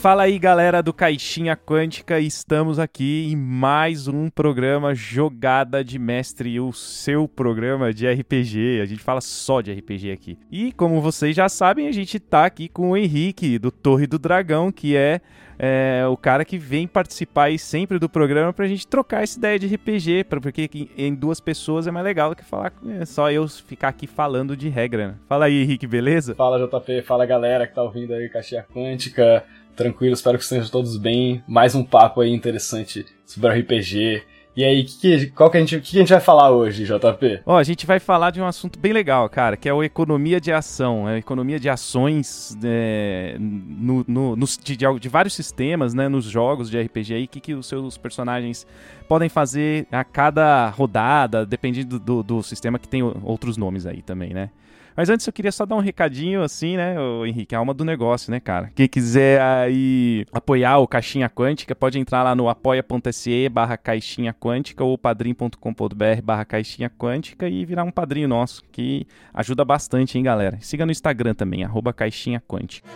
Fala aí, galera do Caixinha Quântica, estamos aqui em mais um programa Jogada de Mestre, o seu programa de RPG. A gente fala só de RPG aqui. E como vocês já sabem, a gente tá aqui com o Henrique do Torre do Dragão, que é, é o cara que vem participar aí sempre do programa pra gente trocar essa ideia de RPG, porque em duas pessoas é mais legal do que falar é só eu ficar aqui falando de regra. Né? Fala aí, Henrique, beleza? Fala, JP, fala galera que tá ouvindo aí Caixinha Quântica tranquilo, espero que estejam todos bem. Mais um papo aí interessante sobre RPG. E aí, que que, qual que a, gente, que, a gente vai falar hoje, JP? Ó, a gente vai falar de um assunto bem legal, cara, que é a economia de ação, a economia de ações é, no, no, nos, de, de, vários sistemas, né, nos jogos de RPG aí, o que, que os seus personagens podem fazer a cada rodada, dependendo do, do, do sistema que tem outros nomes aí também, né? Mas antes eu queria só dar um recadinho assim, né, o Henrique, a alma do negócio, né, cara? Quem quiser aí apoiar o Caixinha Quântica, pode entrar lá no apoia.se barra caixinha quântica ou padrim.com.br barra caixinha quântica e virar um padrinho nosso, que ajuda bastante, hein, galera? Siga no Instagram também, arroba caixinha quântica.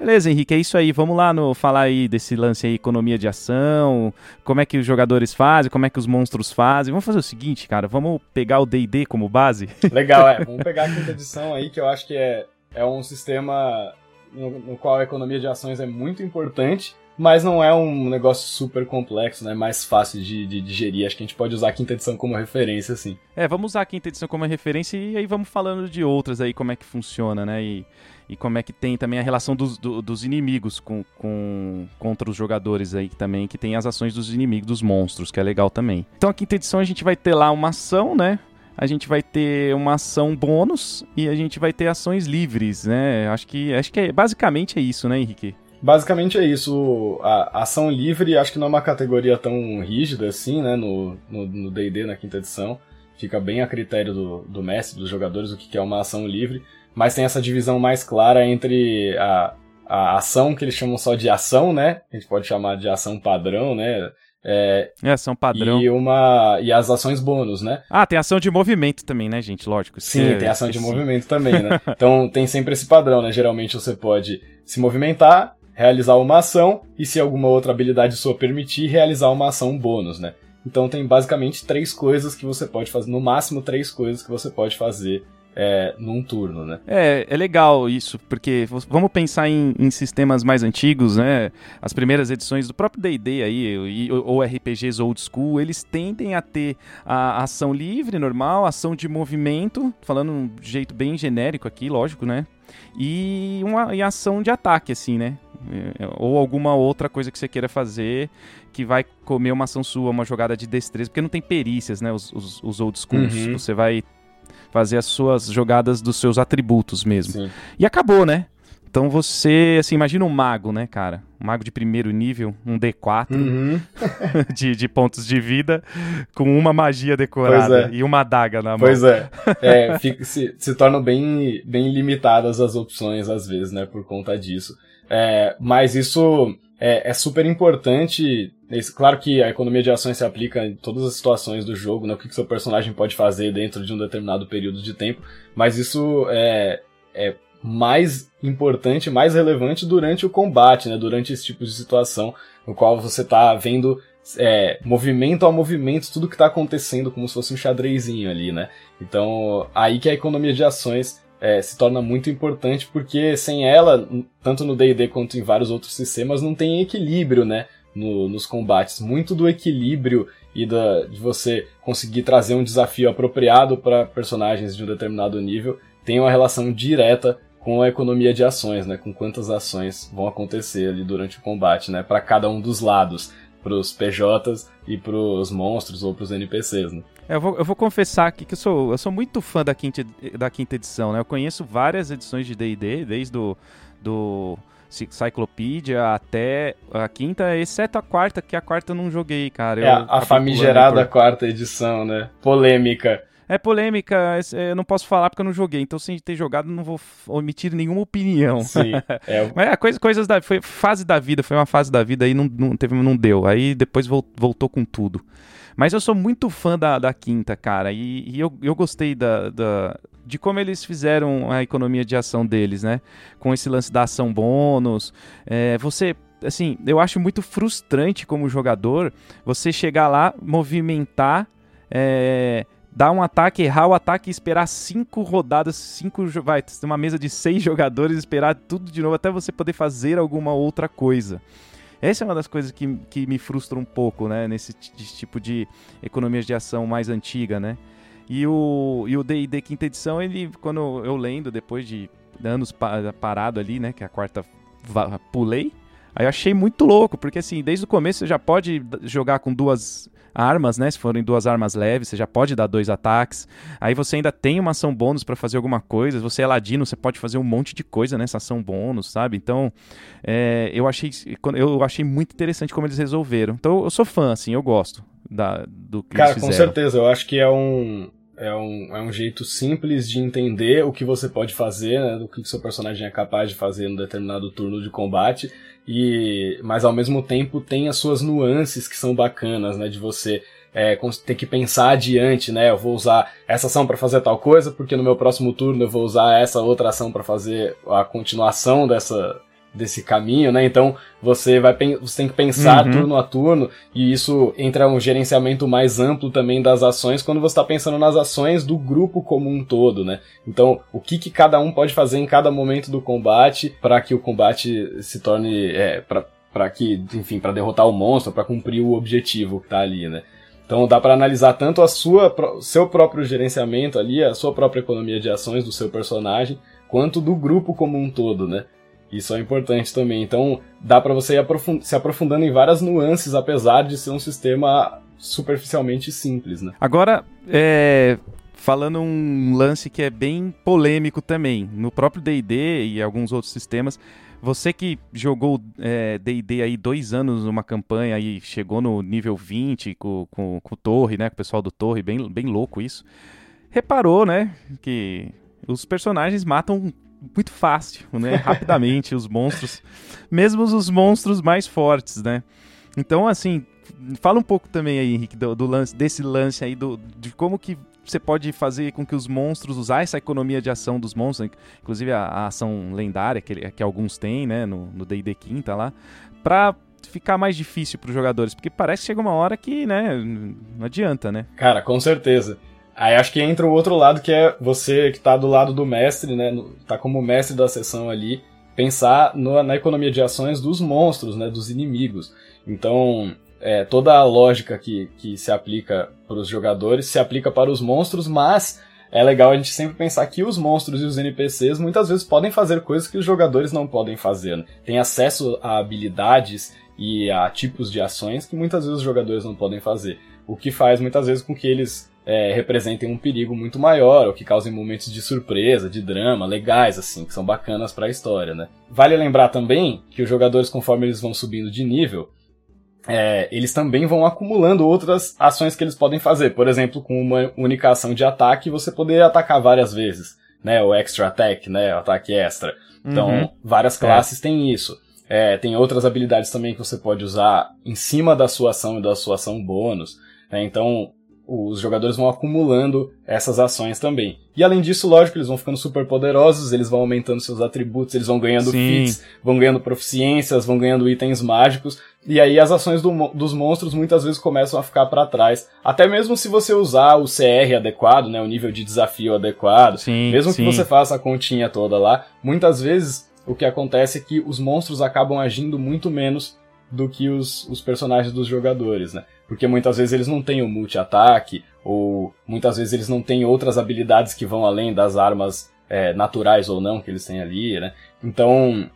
Beleza, Henrique, é isso aí. Vamos lá no falar aí desse lance aí, economia de ação, como é que os jogadores fazem, como é que os monstros fazem. Vamos fazer o seguinte, cara, vamos pegar o D&D como base? Legal, é. Vamos pegar a quinta edição aí, que eu acho que é, é um sistema no, no qual a economia de ações é muito importante, mas não é um negócio super complexo, né? Mais fácil de, de digerir. Acho que a gente pode usar a quinta edição como referência, assim. É, vamos usar a quinta edição como referência e aí vamos falando de outras aí, como é que funciona, né? E e como é que tem também a relação dos, do, dos inimigos com, com, contra os jogadores aí também, que tem as ações dos inimigos, dos monstros, que é legal também. Então a quinta edição a gente vai ter lá uma ação, né? A gente vai ter uma ação bônus e a gente vai ter ações livres, né? Acho que, acho que é, basicamente é isso, né, Henrique? Basicamente é isso. A ação livre acho que não é uma categoria tão rígida assim, né? No D&D, na quinta edição. Fica bem a critério do, do mestre, dos jogadores, o que é uma ação livre mas tem essa divisão mais clara entre a, a ação que eles chamam só de ação, né? A gente pode chamar de ação padrão, né? É, é ação padrão. E, uma, e as ações bônus, né? Ah, tem ação de movimento também, né, gente? Lógico. Sim, tem ação de movimento também, né? então tem sempre esse padrão, né? Geralmente você pode se movimentar, realizar uma ação e, se alguma outra habilidade sua permitir, realizar uma ação bônus, né? Então tem basicamente três coisas que você pode fazer, no máximo três coisas que você pode fazer é, num turno, né? É, é legal isso, porque vamos pensar em, em sistemas mais antigos, né? As primeiras edições do próprio D&D aí, ou RPGs old school, eles tendem a ter a ação livre, normal, ação de movimento, falando de jeito bem genérico aqui, lógico, né? E uma e ação de ataque, assim, né? É, ou alguma outra coisa que você queira fazer que vai comer uma ação sua, uma jogada de destreza, porque não tem perícias, né? Os, os, os old schools. Uhum. Você vai fazer as suas jogadas dos seus atributos mesmo. Sim. E acabou, né? Então você, assim, imagina um mago, né, cara? Um mago de primeiro nível, um D4 uhum. de, de, pontos de vida, com uma magia decorada é. e uma adaga na mão. Pois é. é fica, se, se tornam bem, bem limitadas as opções, às vezes, né, por conta disso. É, mas isso é, é super importante. Claro que a economia de ações se aplica em todas as situações do jogo, né? o que, que seu personagem pode fazer dentro de um determinado período de tempo, mas isso é, é mais importante, mais relevante durante o combate, né? durante esse tipo de situação, no qual você está vendo é, movimento a movimento, tudo que está acontecendo, como se fosse um xadrezinho ali, né? Então, aí que a economia de ações é, se torna muito importante porque sem ela, tanto no D&D quanto em vários outros sistemas, não tem equilíbrio, né, no, nos combates. Muito do equilíbrio e da, de você conseguir trazer um desafio apropriado para personagens de um determinado nível tem uma relação direta com a economia de ações, né, com quantas ações vão acontecer ali durante o combate, né, para cada um dos lados pros PJs e pros monstros ou pros NPCs, né? É, eu vou, eu vou confessar aqui que eu sou, eu sou muito fã da quinta, da quinta edição, né? Eu conheço várias edições de D&D, desde o do Cyclopedia até a quinta, exceto a quarta, que a quarta eu não joguei, cara. É, a famigerada quarta edição, né? Polêmica. É polêmica, eu não posso falar porque eu não joguei, então sem ter jogado não vou omitir nenhuma opinião. Sim. É. Mas é, coisa, coisas da. Foi fase da vida, foi uma fase da vida aí não, não, teve, não deu. Aí depois voltou com tudo. Mas eu sou muito fã da, da quinta, cara, e, e eu, eu gostei da, da, de como eles fizeram a economia de ação deles, né? Com esse lance da ação bônus. É, você assim, eu acho muito frustrante como jogador você chegar lá, movimentar, é, dar um ataque, errar o ataque e esperar cinco rodadas, cinco, vai, uma mesa de seis jogadores, esperar tudo de novo até você poder fazer alguma outra coisa. Essa é uma das coisas que, que me frustra um pouco, né? Nesse tipo de economias de ação mais antiga, né? E o e o D&D quinta edição, ele quando eu lendo depois de anos parado ali, né, que a quarta pulei, aí eu achei muito louco, porque assim, desde o começo você já pode jogar com duas armas, né? Se forem duas armas leves, você já pode dar dois ataques. Aí você ainda tem uma ação bônus para fazer alguma coisa. Você é ladino, você pode fazer um monte de coisa nessa ação bônus, sabe? Então, é, eu achei eu achei muito interessante como eles resolveram. Então, eu sou fã, assim, eu gosto da, do que Cara, eles fizeram. com certeza. Eu acho que é um é um, é um jeito simples de entender o que você pode fazer, né, do que o seu personagem é capaz de fazer em um determinado turno de combate, e mas ao mesmo tempo tem as suas nuances que são bacanas, né, de você é, ter que pensar adiante, né, eu vou usar essa ação para fazer tal coisa, porque no meu próximo turno eu vou usar essa outra ação para fazer a continuação dessa desse caminho, né? Então você vai você tem que pensar uhum. turno a turno e isso entra um gerenciamento mais amplo também das ações quando você está pensando nas ações do grupo como um todo, né? Então o que, que cada um pode fazer em cada momento do combate para que o combate se torne é, para que enfim para derrotar o monstro, para cumprir o objetivo que está ali, né? Então dá para analisar tanto a sua seu próprio gerenciamento ali, a sua própria economia de ações do seu personagem, quanto do grupo como um todo, né? Isso é importante também. Então, dá para você ir aprofund se aprofundando em várias nuances, apesar de ser um sistema superficialmente simples, né? Agora, é, falando um lance que é bem polêmico também. No próprio D&D e alguns outros sistemas, você que jogou D&D é, aí dois anos numa campanha e chegou no nível 20 com, com, com o Torre, né? Com o pessoal do Torre, bem, bem louco isso. Reparou, né? Que os personagens matam muito fácil, né? Rapidamente, os monstros, mesmo os monstros mais fortes, né? Então, assim, fala um pouco também aí, Henrique, do, do lance, desse lance aí, do, de como que você pode fazer com que os monstros, usar essa economia de ação dos monstros, inclusive a, a ação lendária que, que alguns têm, né, no D&D quinta lá, pra ficar mais difícil para os jogadores, porque parece que chega uma hora que, né, não adianta, né? Cara, com certeza. Aí acho que entra o outro lado que é você que tá do lado do mestre, né? Tá como mestre da sessão ali, pensar no, na economia de ações dos monstros, né? Dos inimigos. Então, é, toda a lógica que, que se aplica para os jogadores se aplica para os monstros, mas é legal a gente sempre pensar que os monstros e os NPCs muitas vezes podem fazer coisas que os jogadores não podem fazer. Né? Tem acesso a habilidades e a tipos de ações que muitas vezes os jogadores não podem fazer. O que faz muitas vezes com que eles é, representem um perigo muito maior, ou que causem momentos de surpresa, de drama, legais, assim, que são bacanas para a história, né? Vale lembrar também que os jogadores, conforme eles vão subindo de nível, é, eles também vão acumulando outras ações que eles podem fazer. Por exemplo, com uma única ação de ataque, você poder atacar várias vezes, né? O extra attack, né? O ataque extra. Então, uhum. várias é. classes é. têm isso. É, tem outras habilidades também que você pode usar em cima da sua ação e da sua ação bônus. Né? Então, os jogadores vão acumulando essas ações também. E além disso, lógico, eles vão ficando super poderosos, eles vão aumentando seus atributos, eles vão ganhando Sim. feats, vão ganhando proficiências, vão ganhando itens mágicos. E aí as ações do, dos monstros muitas vezes começam a ficar para trás. Até mesmo se você usar o CR adequado, né, o nível de desafio adequado, sim, mesmo sim. que você faça a continha toda lá, muitas vezes o que acontece é que os monstros acabam agindo muito menos do que os, os personagens dos jogadores, né? Porque muitas vezes eles não têm o multi-ataque, ou muitas vezes eles não têm outras habilidades que vão além das armas é, naturais ou não que eles têm ali, né? Então,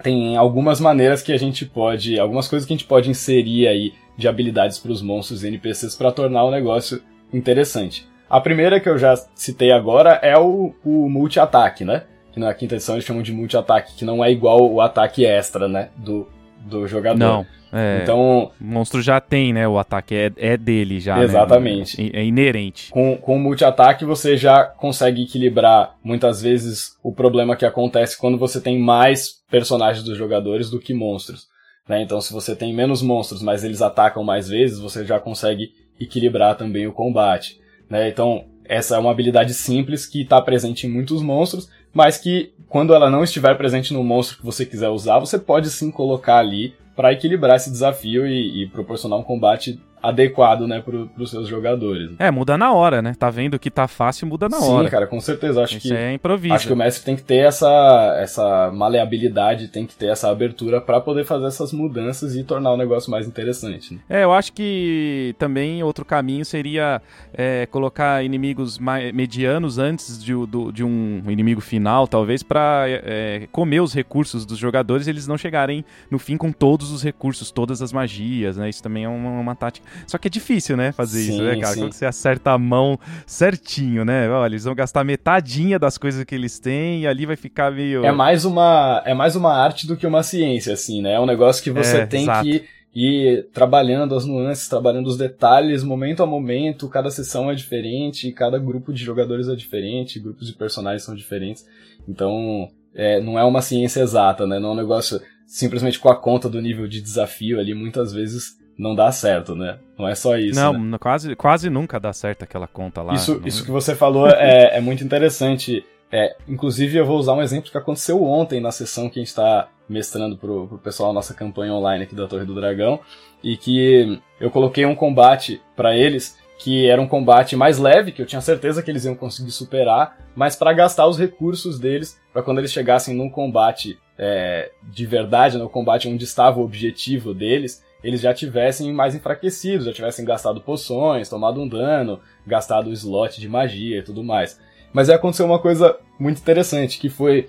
tem algumas maneiras que a gente pode, algumas coisas que a gente pode inserir aí de habilidades para os monstros e NPCs para tornar o negócio interessante. A primeira que eu já citei agora é o, o multi-ataque, né? Que na quinta edição eles chamam de multi-ataque, que não é igual o ataque extra, né? Do, do jogador. Não. É, então. O monstro já tem, né? O ataque é, é dele já. Né? Exatamente. Né? É inerente. Com, com o multi-ataque, você já consegue equilibrar muitas vezes o problema que acontece quando você tem mais personagens dos jogadores do que monstros. Né? Então, se você tem menos monstros, mas eles atacam mais vezes, você já consegue equilibrar também o combate. Né? Então, essa é uma habilidade simples que está presente em muitos monstros, mas que quando ela não estiver presente no monstro que você quiser usar, você pode sim colocar ali para equilibrar esse desafio e, e, proporcionar um combate adequado, né, para os seus jogadores. É, muda na hora, né? Tá vendo que tá fácil, muda na Sim, hora. Sim, cara, com certeza. Acho Isso que é improviso. Acho que o mestre tem que ter essa, essa maleabilidade, tem que ter essa abertura para poder fazer essas mudanças e tornar o negócio mais interessante. Né? É, eu acho que também outro caminho seria é, colocar inimigos medianos antes de, do, de um inimigo final, talvez, para é, comer os recursos dos jogadores e eles não chegarem no fim com todos os recursos, todas as magias, né? Isso também é uma, uma tática só que é difícil, né, fazer sim, isso, né, cara? Sim. Quando você acerta a mão certinho, né? Olha, eles vão gastar metadinha das coisas que eles têm e ali vai ficar meio. É mais uma, é mais uma arte do que uma ciência, assim, né? É um negócio que você é, tem exato. que ir trabalhando as nuances, trabalhando os detalhes, momento a momento, cada sessão é diferente, cada grupo de jogadores é diferente, grupos de personagens são diferentes. Então, é, não é uma ciência exata, né? Não é um negócio simplesmente com a conta do nível de desafio ali, muitas vezes não dá certo, né? Não é só isso. Não, né? quase, quase nunca dá certo aquela conta lá. Isso, isso que você falou é, é muito interessante. É, inclusive, eu vou usar um exemplo que aconteceu ontem na sessão que a gente está mestrando pro, pro pessoal nossa campanha online aqui da Torre do Dragão. E que eu coloquei um combate para eles que era um combate mais leve, que eu tinha certeza que eles iam conseguir superar, mas para gastar os recursos deles, para quando eles chegassem num combate é, de verdade, no combate onde estava o objetivo deles, eles já tivessem mais enfraquecidos, já tivessem gastado poções, tomado um dano, gastado o slot de magia e tudo mais. Mas aí aconteceu uma coisa muito interessante, que foi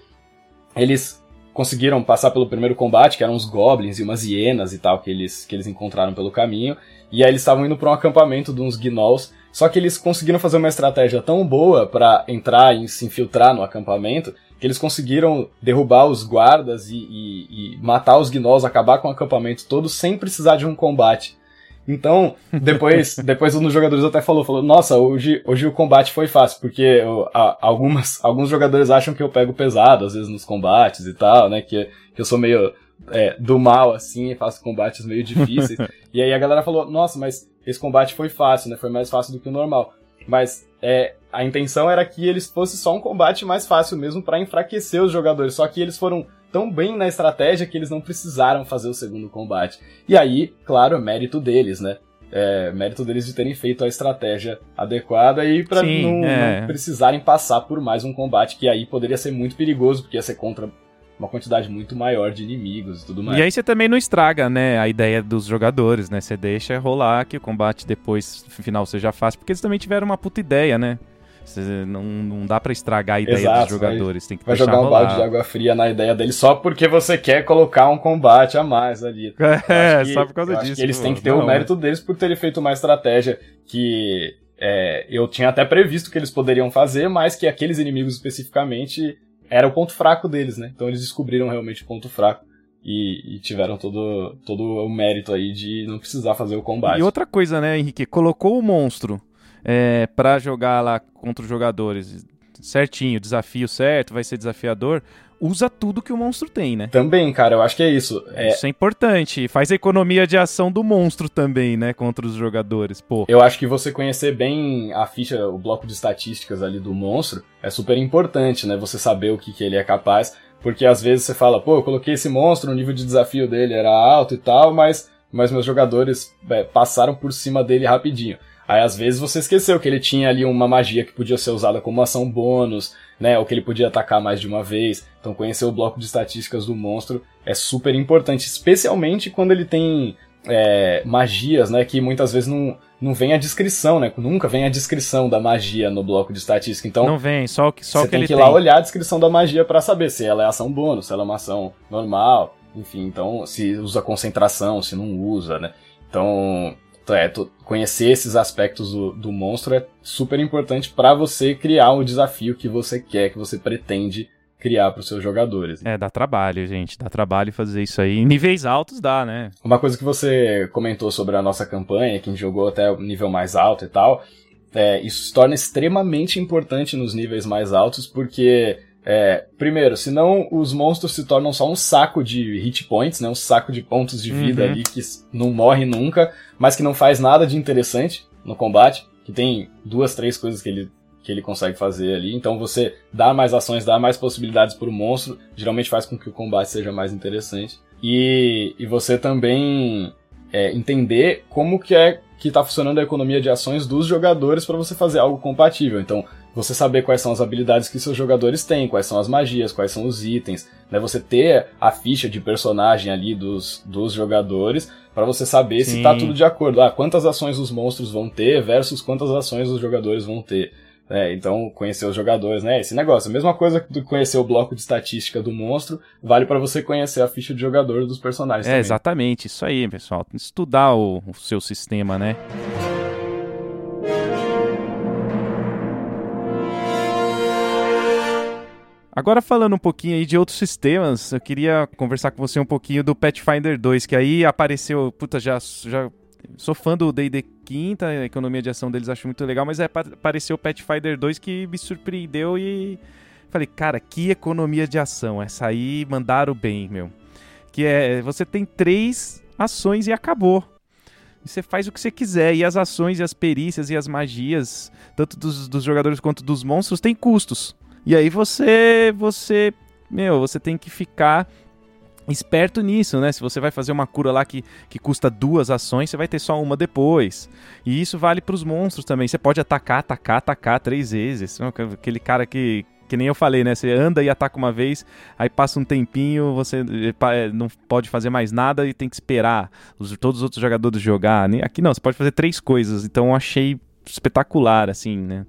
eles conseguiram passar pelo primeiro combate, que eram uns goblins e umas hienas e tal que eles, que eles encontraram pelo caminho, e aí eles estavam indo para um acampamento de uns gnolls, só que eles conseguiram fazer uma estratégia tão boa para entrar e se infiltrar no acampamento que eles conseguiram derrubar os guardas e, e, e matar os gnolls, acabar com o acampamento todo sem precisar de um combate. Então, depois, depois um dos jogadores até falou, falou, nossa, hoje, hoje o combate foi fácil, porque eu, a, algumas, alguns jogadores acham que eu pego pesado, às vezes, nos combates e tal, né, que, que eu sou meio é, do mal, assim, faço combates meio difíceis. e aí a galera falou, nossa, mas esse combate foi fácil, né, foi mais fácil do que o normal. Mas é, a intenção era que eles fosse só um combate mais fácil mesmo para enfraquecer os jogadores. Só que eles foram tão bem na estratégia que eles não precisaram fazer o segundo combate. E aí, claro, mérito deles, né? É, mérito deles de terem feito a estratégia adequada e para não, é. não precisarem passar por mais um combate que aí poderia ser muito perigoso, porque ia ser contra uma quantidade muito maior de inimigos e tudo mais. E aí você também não estraga, né, a ideia dos jogadores, né? Você deixa rolar que o combate depois, final, seja fácil, porque eles também tiveram uma puta ideia, né? Você não, não dá para estragar a ideia Exato, dos jogadores. Vai, tem que vai jogar um rolar. balde de água fria na ideia dele só porque você quer colocar um combate a mais ali. É, que, só por causa disso. eles têm que ter não, o mérito deles por terem feito uma estratégia que é, eu tinha até previsto que eles poderiam fazer, mas que aqueles inimigos especificamente era o ponto fraco deles, né? Então eles descobriram realmente o ponto fraco. E, e, tiveram todo, todo o mérito aí de não precisar fazer o combate. E outra coisa, né, Henrique? Colocou o monstro é, para jogar lá contra os jogadores certinho, desafio certo, vai ser desafiador usa tudo que o monstro tem, né? Também, cara, eu acho que é isso. É... Isso é importante. Faz a economia de ação do monstro também, né? Contra os jogadores, pô. Eu acho que você conhecer bem a ficha, o bloco de estatísticas ali do monstro é super importante, né? Você saber o que, que ele é capaz. Porque às vezes você fala, pô, eu coloquei esse monstro, o nível de desafio dele era alto e tal, mas, mas meus jogadores é, passaram por cima dele rapidinho. Aí às vezes você esqueceu que ele tinha ali uma magia que podia ser usada como ação bônus, né? Ou que ele podia atacar mais de uma vez. Então conhecer o bloco de estatísticas do monstro é super importante, especialmente quando ele tem é, magias, né? Que muitas vezes não, não vem a descrição, né? Nunca vem a descrição da magia no bloco de estatística. Então não vem, só o que só você que tem que ir lá olhar a descrição da magia para saber se ela é ação bônus, se ela é uma ação normal, enfim. Então se usa concentração, se não usa, né? Então é, conhecer esses aspectos do, do monstro é super importante para você criar o desafio que você quer, que você pretende criar para os seus jogadores. É, dá trabalho, gente. Dá trabalho fazer isso aí. Em níveis altos dá, né? Uma coisa que você comentou sobre a nossa campanha, que a gente jogou até o nível mais alto e tal, é, isso se torna extremamente importante nos níveis mais altos, porque é, primeiro, senão os monstros se tornam só um saco de hit points, né? Um saco de pontos de vida uhum. ali que não morre nunca, mas que não faz nada de interessante no combate. Que tem duas, três coisas que ele, que ele consegue fazer ali. Então você dá mais ações, dá mais possibilidades para o monstro, geralmente faz com que o combate seja mais interessante. E, e você também é, entender como que é que está funcionando a economia de ações dos jogadores para você fazer algo compatível. Então, você saber quais são as habilidades que seus jogadores têm, quais são as magias, quais são os itens, né? Você ter a ficha de personagem ali dos, dos jogadores para você saber Sim. se tá tudo de acordo. Ah, quantas ações os monstros vão ter versus quantas ações os jogadores vão ter. É, então, conhecer os jogadores, né? Esse negócio. A mesma coisa que conhecer o bloco de estatística do monstro, vale para você conhecer a ficha de jogador dos personagens. É, também. exatamente. Isso aí, pessoal. Estudar o, o seu sistema, né? Agora falando um pouquinho aí de outros sistemas, eu queria conversar com você um pouquinho do Pathfinder 2, que aí apareceu, puta, já, já sou fã do D&D quinta, a economia de ação deles acho muito legal, mas é, apareceu o Pathfinder 2 que me surpreendeu e falei, cara, que economia de ação, essa aí mandaram bem, meu. Que é, você tem três ações e acabou. Você faz o que você quiser. E as ações e as perícias e as magias, tanto dos, dos jogadores quanto dos monstros, têm custos. E aí você, você, meu, você tem que ficar esperto nisso, né? Se você vai fazer uma cura lá que, que custa duas ações, você vai ter só uma depois. E isso vale para os monstros também. Você pode atacar, atacar, atacar três vezes. Aquele cara que, que nem eu falei, né? Você anda e ataca uma vez, aí passa um tempinho, você eh, não pode fazer mais nada e tem que esperar os, todos os outros jogadores jogar. Aqui não, você pode fazer três coisas. Então eu achei espetacular, assim, né?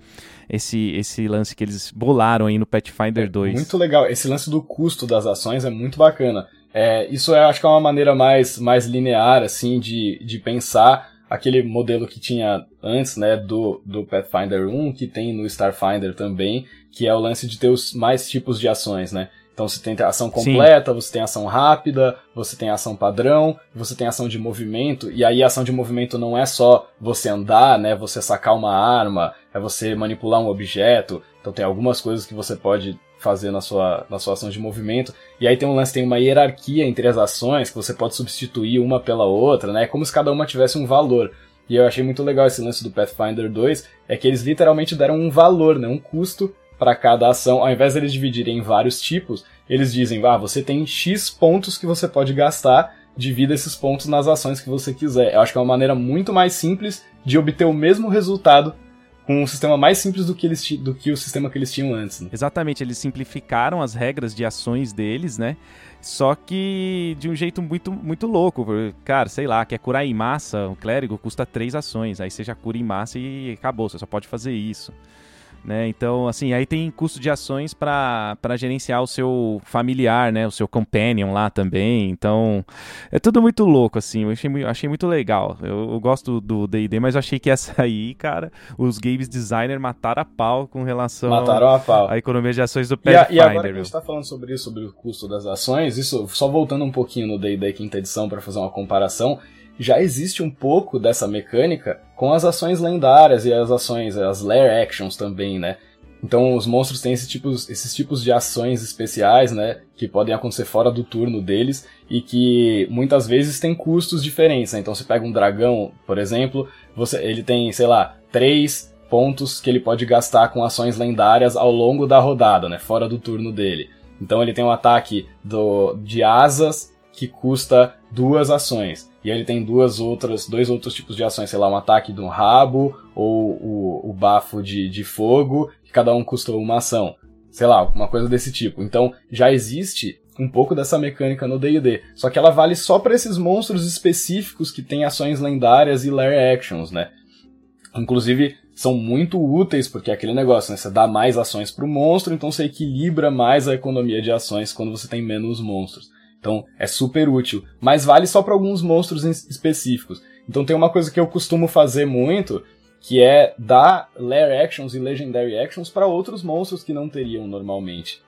Esse, esse lance que eles bolaram aí no Pathfinder é, 2. Muito legal. Esse lance do custo das ações é muito bacana. É, isso é, acho que é uma maneira mais, mais linear, assim, de, de pensar aquele modelo que tinha antes, né, do, do Pathfinder 1, que tem no Starfinder também, que é o lance de ter os mais tipos de ações, né? Então você tem ação completa, Sim. você tem ação rápida, você tem ação padrão, você tem ação de movimento, e aí a ação de movimento não é só você andar, né, você sacar uma arma, é você manipular um objeto, então tem algumas coisas que você pode fazer na sua, na sua ação de movimento. E aí tem um lance, tem uma hierarquia entre as ações que você pode substituir uma pela outra, né? É como se cada uma tivesse um valor. E eu achei muito legal esse lance do Pathfinder 2, é que eles literalmente deram um valor, né? Um custo para cada ação. Ao invés de eles dividirem em vários tipos, eles dizem, ah, você tem X pontos que você pode gastar, divida esses pontos nas ações que você quiser. Eu acho que é uma maneira muito mais simples de obter o mesmo resultado com um sistema mais simples do que, eles do que o sistema que eles tinham antes. Né? Exatamente, eles simplificaram as regras de ações deles, né? Só que de um jeito muito, muito louco. Cara, sei lá, quer curar em massa, o clérigo custa três ações. Aí você já cura em massa e acabou, você só pode fazer isso. Né? Então, assim, aí tem custo de ações para gerenciar o seu familiar, né? O seu companion lá também. Então, é tudo muito louco, assim. Eu achei, achei muito legal. Eu, eu gosto do D&D, mas eu achei que essa aí, cara, os games designer mataram a pau com relação mataram a pau. à economia de ações do Pathfinder. E, a, e agora que a gente tá falando sobre isso, sobre o custo das ações, isso, só voltando um pouquinho no D&D quinta edição para fazer uma comparação, já existe um pouco dessa mecânica com as ações lendárias e as ações, as Lair Actions também, né? Então os monstros têm esse tipos, esses tipos de ações especiais, né? Que podem acontecer fora do turno deles e que muitas vezes têm custos diferentes. Né? Então você pega um dragão, por exemplo, você, ele tem, sei lá, três pontos que ele pode gastar com ações lendárias ao longo da rodada, né? Fora do turno dele. Então ele tem um ataque do, de asas que custa duas ações. E ele tem duas outras, dois outros tipos de ações, sei lá, um ataque do rabo ou o, o bafo de, de fogo, que cada um custou uma ação. Sei lá, uma coisa desse tipo. Então já existe um pouco dessa mecânica no D&D, só que ela vale só para esses monstros específicos que têm ações lendárias e lair actions, né? Inclusive são muito úteis porque é aquele negócio, né? Você dá mais ações pro monstro, então você equilibra mais a economia de ações quando você tem menos monstros. Então é super útil, mas vale só para alguns monstros específicos. Então tem uma coisa que eu costumo fazer muito, que é dar Lair Actions e Legendary Actions para outros monstros que não teriam normalmente.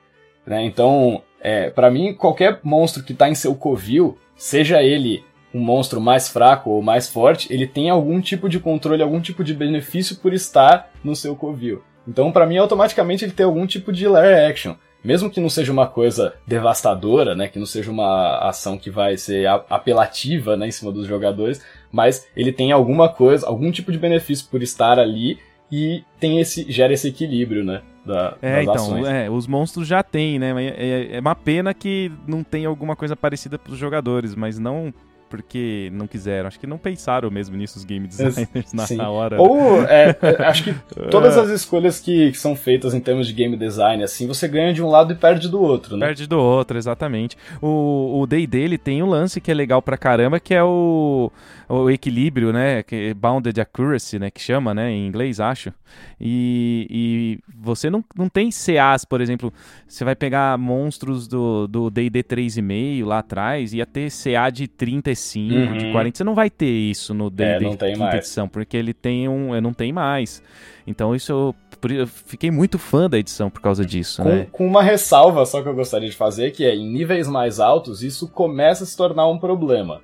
Né? Então, é, para mim, qualquer monstro que tá em seu covil, seja ele um monstro mais fraco ou mais forte, ele tem algum tipo de controle, algum tipo de benefício por estar no seu covil. Então, para mim, automaticamente ele tem algum tipo de lair action. Mesmo que não seja uma coisa devastadora, né, que não seja uma ação que vai ser apelativa, né, em cima dos jogadores, mas ele tem alguma coisa, algum tipo de benefício por estar ali e tem esse gera esse equilíbrio, né? Da, é, então, é, os monstros já tem, né? É, é, uma pena que não tem alguma coisa parecida para os jogadores, mas não porque não quiseram. Acho que não pensaram mesmo nisso os game designers na, hora. Ou, é, é, acho que todas as escolhas que, que, são feitas em termos de game design, assim, você ganha de um lado e perde do outro, né? Perde do outro, exatamente. O D&D, ele tem um lance que é legal pra caramba, que é o o equilíbrio, né? Que é bounded accuracy, né? Que chama, né? Em inglês, acho. E, e você não, não tem CAs, por exemplo. Você vai pegar monstros do D&D 3,5 lá atrás, ia ter CA de 35, uhum. de 40. Você não vai ter isso no D&D é, quinta edição, porque ele tem um... Não tem mais. Então isso eu, eu, fiquei muito fã da edição por causa disso, com, né? Com uma ressalva só que eu gostaria de fazer, que é em níveis mais altos, isso começa a se tornar um problema.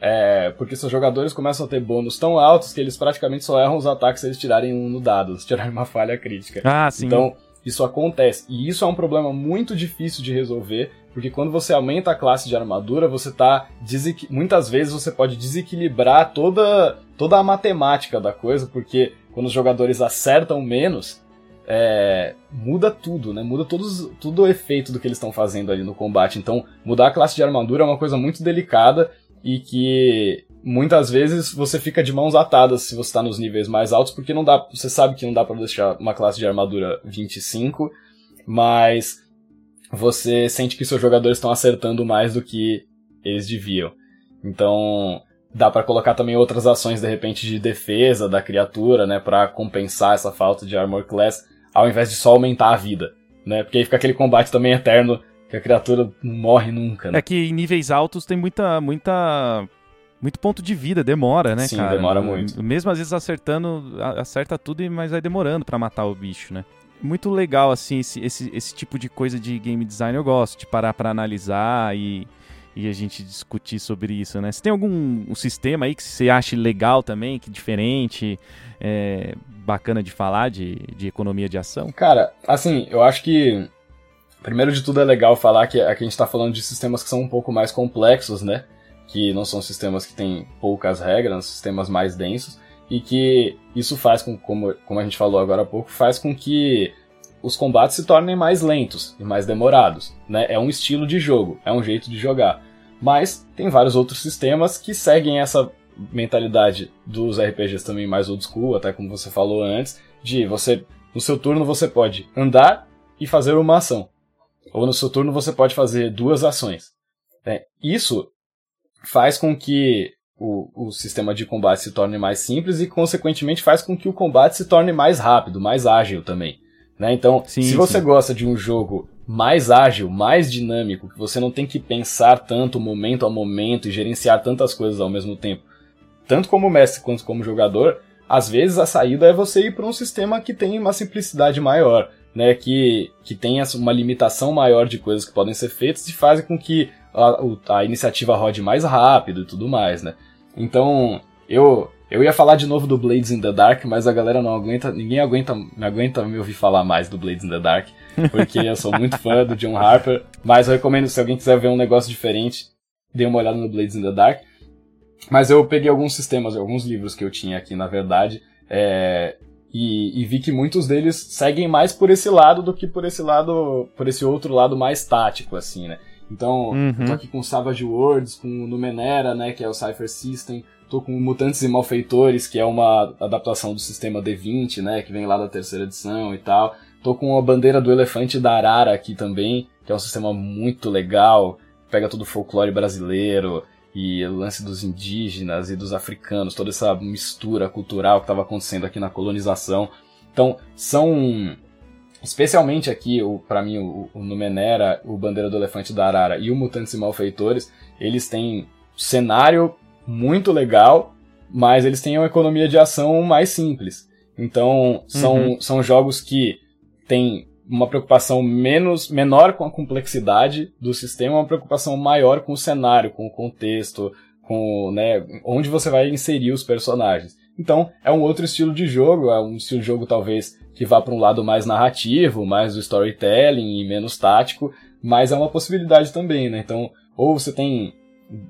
É, porque seus jogadores começam a ter bônus tão altos que eles praticamente só erram os ataques se eles tirarem um no dado, se tirarem uma falha crítica. Ah, sim. Então, isso acontece. E isso é um problema muito difícil de resolver, porque quando você aumenta a classe de armadura, você tá. Muitas vezes você pode desequilibrar toda, toda a matemática da coisa, porque quando os jogadores acertam menos, é, muda tudo, né? Muda todos, todo o efeito do que eles estão fazendo ali no combate. Então, mudar a classe de armadura é uma coisa muito delicada e que muitas vezes você fica de mãos atadas se você está nos níveis mais altos, porque não dá, você sabe que não dá para deixar uma classe de armadura 25, mas você sente que seus jogadores estão acertando mais do que eles deviam. Então, dá para colocar também outras ações de repente de defesa da criatura, né, para compensar essa falta de armor class, ao invés de só aumentar a vida, né? Porque aí fica aquele combate também eterno que a criatura não morre nunca, né? É que em níveis altos tem muita, muita muito ponto de vida, demora, né, Sim, cara? demora muito. Mesmo às vezes acertando, acerta tudo, mas vai demorando para matar o bicho, né? Muito legal, assim, esse, esse, esse tipo de coisa de game design eu gosto, de parar para analisar e, e a gente discutir sobre isso, né? Você tem algum um sistema aí que você acha legal também, que diferente, é, bacana de falar, de, de economia de ação? Cara, assim, eu acho que Primeiro de tudo é legal falar que aqui a gente está falando de sistemas que são um pouco mais complexos, né? Que não são sistemas que têm poucas regras, sistemas mais densos. E que isso faz com, como, como a gente falou agora há pouco, faz com que os combates se tornem mais lentos e mais demorados. Né? É um estilo de jogo, é um jeito de jogar. Mas tem vários outros sistemas que seguem essa mentalidade dos RPGs também mais old school, até como você falou antes, de você no seu turno você pode andar e fazer uma ação ou no seu turno você pode fazer duas ações. É, isso faz com que o, o sistema de combate se torne mais simples e, consequentemente, faz com que o combate se torne mais rápido, mais ágil também. Né? Então, sim, se você sim. gosta de um jogo mais ágil, mais dinâmico, que você não tem que pensar tanto momento a momento e gerenciar tantas coisas ao mesmo tempo, tanto como mestre quanto como jogador, às vezes a saída é você ir para um sistema que tem uma simplicidade maior né, que, que tem uma limitação maior de coisas que podem ser feitas e fazem com que a, a iniciativa rode mais rápido e tudo mais, né. Então, eu, eu ia falar de novo do Blades in the Dark, mas a galera não aguenta, ninguém aguenta, me aguenta me ouvir falar mais do Blades in the Dark, porque eu sou muito fã do John Harper, mas eu recomendo se alguém quiser ver um negócio diferente, dê uma olhada no Blades in the Dark. Mas eu peguei alguns sistemas, alguns livros que eu tinha aqui, na verdade, é, e, e, vi que muitos deles seguem mais por esse lado do que por esse lado, por esse outro lado mais tático, assim, né? Então, uhum. tô aqui com Savage Worlds, com Numenera, né, que é o Cypher System, tô com Mutantes e Malfeitores, que é uma adaptação do sistema D20, né, que vem lá da terceira edição e tal. Tô com a Bandeira do Elefante da Arara aqui também, que é um sistema muito legal, pega todo o folclore brasileiro, e o lance dos indígenas e dos africanos, toda essa mistura cultural que estava acontecendo aqui na colonização. Então, são especialmente aqui, para mim, o, o Numenera, o Bandeira do Elefante da Arara e o Mutantes e Malfeitores, eles têm cenário muito legal, mas eles têm uma economia de ação mais simples. Então, são, uhum. são jogos que têm uma preocupação menos menor com a complexidade do sistema, uma preocupação maior com o cenário, com o contexto, com né, onde você vai inserir os personagens. Então, é um outro estilo de jogo, é um estilo de jogo talvez que vá para um lado mais narrativo, mais do storytelling e menos tático, mas é uma possibilidade também, né? Então, ou você tem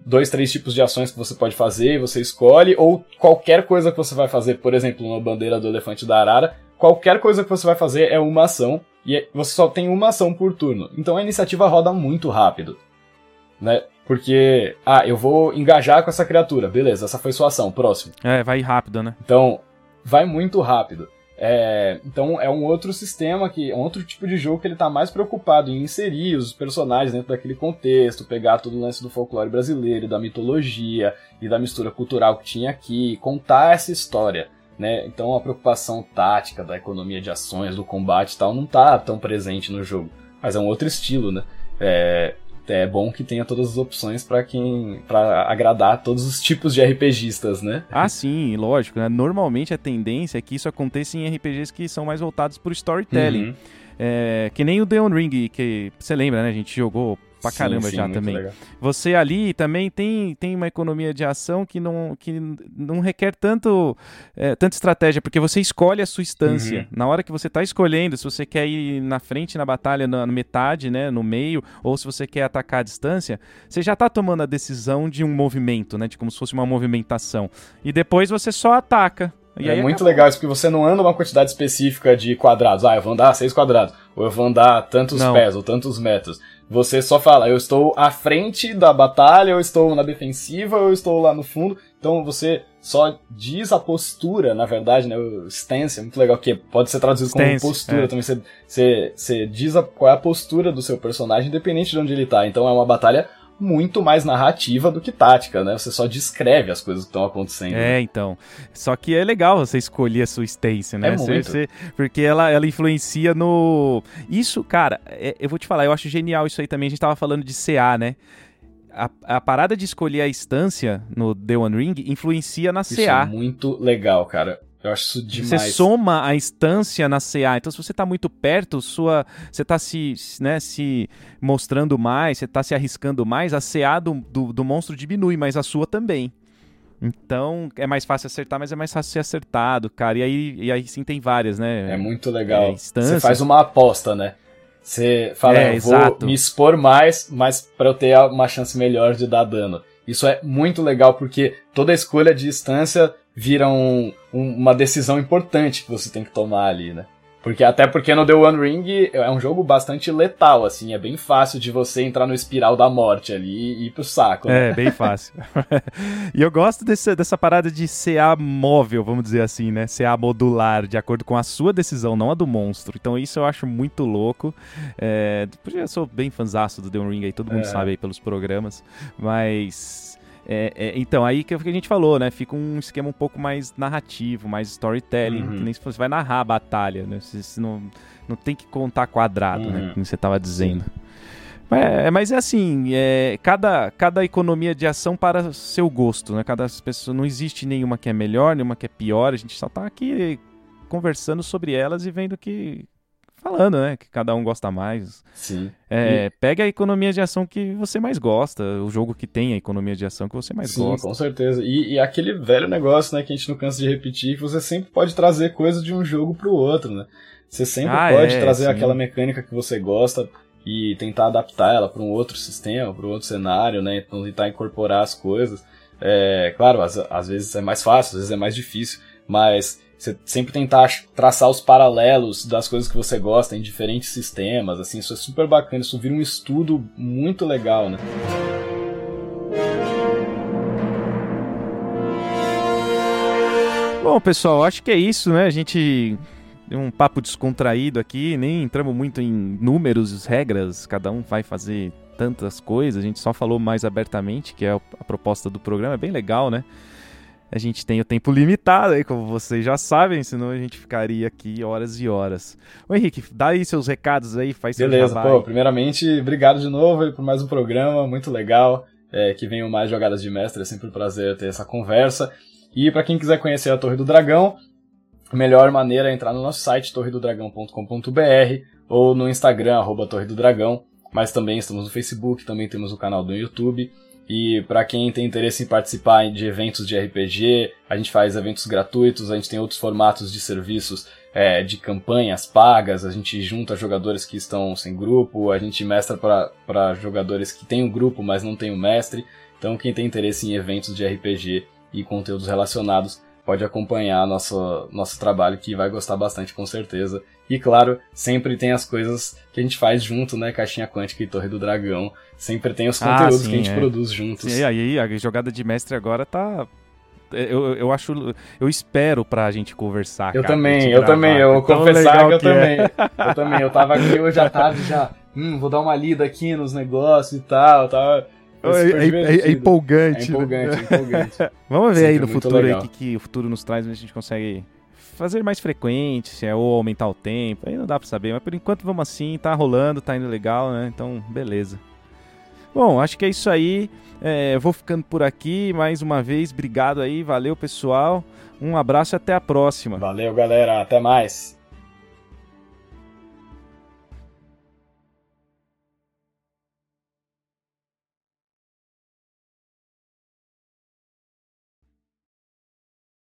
dois, três tipos de ações que você pode fazer, você escolhe, ou qualquer coisa que você vai fazer, por exemplo, uma bandeira do elefante da arara, qualquer coisa que você vai fazer é uma ação, e é, você só tem uma ação por turno. Então a iniciativa roda muito rápido, né? Porque, ah, eu vou engajar com essa criatura, beleza, essa foi sua ação, próximo. É, vai rápido, né? Então, vai muito rápido. É, então é um outro sistema que um outro tipo de jogo que ele está mais preocupado em inserir os personagens dentro daquele contexto, pegar todo o lance do folclore brasileiro, da mitologia e da mistura cultural que tinha aqui, contar essa história. Né? Então a preocupação tática da economia de ações, do combate e tal, não está tão presente no jogo. Mas é um outro estilo, né? É, é bom que tenha todas as opções para quem para agradar todos os tipos de RPGistas, né? Ah, sim, lógico. Né? Normalmente a tendência é que isso aconteça em RPGs que são mais voltados para storytelling. Uhum. É, que nem o The Ring, que você lembra, né? A gente jogou pra sim, caramba sim, já também. Legal. Você ali também tem, tem uma economia de ação que não, que não requer tanto, é, tanta estratégia, porque você escolhe a sua instância. Uhum. Na hora que você tá escolhendo, se você quer ir na frente na batalha, na, na, metade, né, no meio, ou se você quer atacar a distância, você já tá tomando a decisão de um movimento, né, de como se fosse uma movimentação. E depois você só ataca. E é muito acabou. legal isso, porque você não anda uma quantidade específica de quadrados. Ah, eu vou andar seis quadrados. Ou eu vou andar tantos não. pés, ou tantos metros. Você só fala, eu estou à frente da batalha, eu estou na defensiva, eu estou lá no fundo. Então você só diz a postura, na verdade, né? O stance é muito legal, que pode ser traduzido stance, como postura é. também. Você, você, você diz a, qual é a postura do seu personagem, independente de onde ele está. Então é uma batalha muito mais narrativa do que tática, né? Você só descreve as coisas que estão acontecendo. É, né? então. Só que é legal você escolher a sua stance, né? É muito. Você, porque ela, ela influencia no. Isso, cara, é, eu vou te falar, eu acho genial isso aí também. A gente tava falando de CA, né? A, a, parada de escolher a instância no The One Ring influencia na isso CA. É muito legal, cara. Eu acho isso demais. Você soma a instância na CA. Então, se você está muito perto, sua, você está se, né, se mostrando mais, você está se arriscando mais, a CA do, do, do, monstro diminui, mas a sua também. Então, é mais fácil acertar, mas é mais fácil ser acertado, cara. E aí, e aí sim tem várias, né? É muito legal. É, você faz uma aposta, né? Você fala, é, eu vou exato. me expor mais, mas para eu ter uma chance melhor de dar dano. Isso é muito legal porque toda escolha de distância vira um, um, uma decisão importante que você tem que tomar ali, né? Porque até porque no The One Ring é um jogo bastante letal, assim, é bem fácil de você entrar no espiral da morte ali e ir pro saco. Né? É, bem fácil. e eu gosto desse, dessa parada de CA móvel, vamos dizer assim, né? CA modular, de acordo com a sua decisão, não a do monstro. Então isso eu acho muito louco. É, eu sou bem fanzaço do The One Ring aí, todo mundo é. sabe aí pelos programas, mas é, é, então, aí que, é que a gente falou, né? Fica um esquema um pouco mais narrativo, mais storytelling. Uhum. Nem se você vai narrar a batalha, né? Você, você não, não tem que contar quadrado, né, uhum. né? Como você estava dizendo. É, mas é assim, é, cada, cada economia de ação para seu gosto, né? Cada pessoa não existe nenhuma que é melhor, nenhuma que é pior. A gente só está aqui conversando sobre elas e vendo que falando, né? Que cada um gosta mais. Sim. É, e... Pega a economia de ação que você mais gosta, o jogo que tem a economia de ação que você mais Sim, gosta. com certeza. E, e, aquele velho negócio, né, que a gente não cansa de repetir, que você sempre pode trazer coisas de um jogo pro outro, né? Você sempre ah, pode é, trazer sim. aquela mecânica que você gosta e tentar adaptar ela para um outro sistema, para um outro cenário, né? Então tentar incorporar as coisas. É, claro, às, às vezes é mais fácil, às vezes é mais difícil, mas você sempre tentar traçar os paralelos das coisas que você gosta em diferentes sistemas, assim, isso é super bacana, isso vira um estudo muito legal, né? Bom, pessoal, acho que é isso, né? A gente deu um papo descontraído aqui, nem entramos muito em números, regras, cada um vai fazer tantas coisas, a gente só falou mais abertamente, que é a proposta do programa, é bem legal, né? A gente tem o tempo limitado aí, como vocês já sabem, senão a gente ficaria aqui horas e horas. Ô Henrique, dá aí seus recados aí, faz seu Beleza, pô, primeiramente, obrigado de novo por mais um programa, muito legal. É, que venham mais jogadas de mestre, é sempre um prazer ter essa conversa. E para quem quiser conhecer a Torre do Dragão, a melhor maneira é entrar no nosso site torredodragão.com.br, ou no Instagram, arroba Torre do Dragão, mas também estamos no Facebook, também temos o canal do YouTube. E para quem tem interesse em participar de eventos de RPG, a gente faz eventos gratuitos, a gente tem outros formatos de serviços é, de campanhas pagas, a gente junta jogadores que estão sem grupo, a gente mestra para jogadores que têm um grupo, mas não tem o um mestre. Então quem tem interesse em eventos de RPG e conteúdos relacionados pode acompanhar nosso, nosso trabalho que vai gostar bastante com certeza. E claro, sempre tem as coisas que a gente faz junto, né? Caixinha Quântica e Torre do Dragão. Sempre tem os ah, conteúdos ah, sim, que a gente é. produz juntos. E aí, a jogada de mestre agora tá é, eu, eu acho. Eu espero pra gente conversar. Eu cara, também, eu também. Eu vou confessar que eu que também. É. Eu também. Eu tava aqui hoje à tarde já. Hum, vou dar uma lida aqui nos negócios e tal. Tava. É, é, é, empolgante. É empolgante, né? é empolgante. Vamos ver Sempre aí no futuro aí que, que o futuro nos traz, a gente consegue fazer mais frequente, se é ou aumentar o tempo, aí não dá pra saber, mas por enquanto vamos assim, tá rolando, tá indo legal, né? Então, beleza. Bom, acho que é isso aí. É, vou ficando por aqui mais uma vez. Obrigado aí, valeu pessoal. Um abraço e até a próxima. Valeu, galera. Até mais.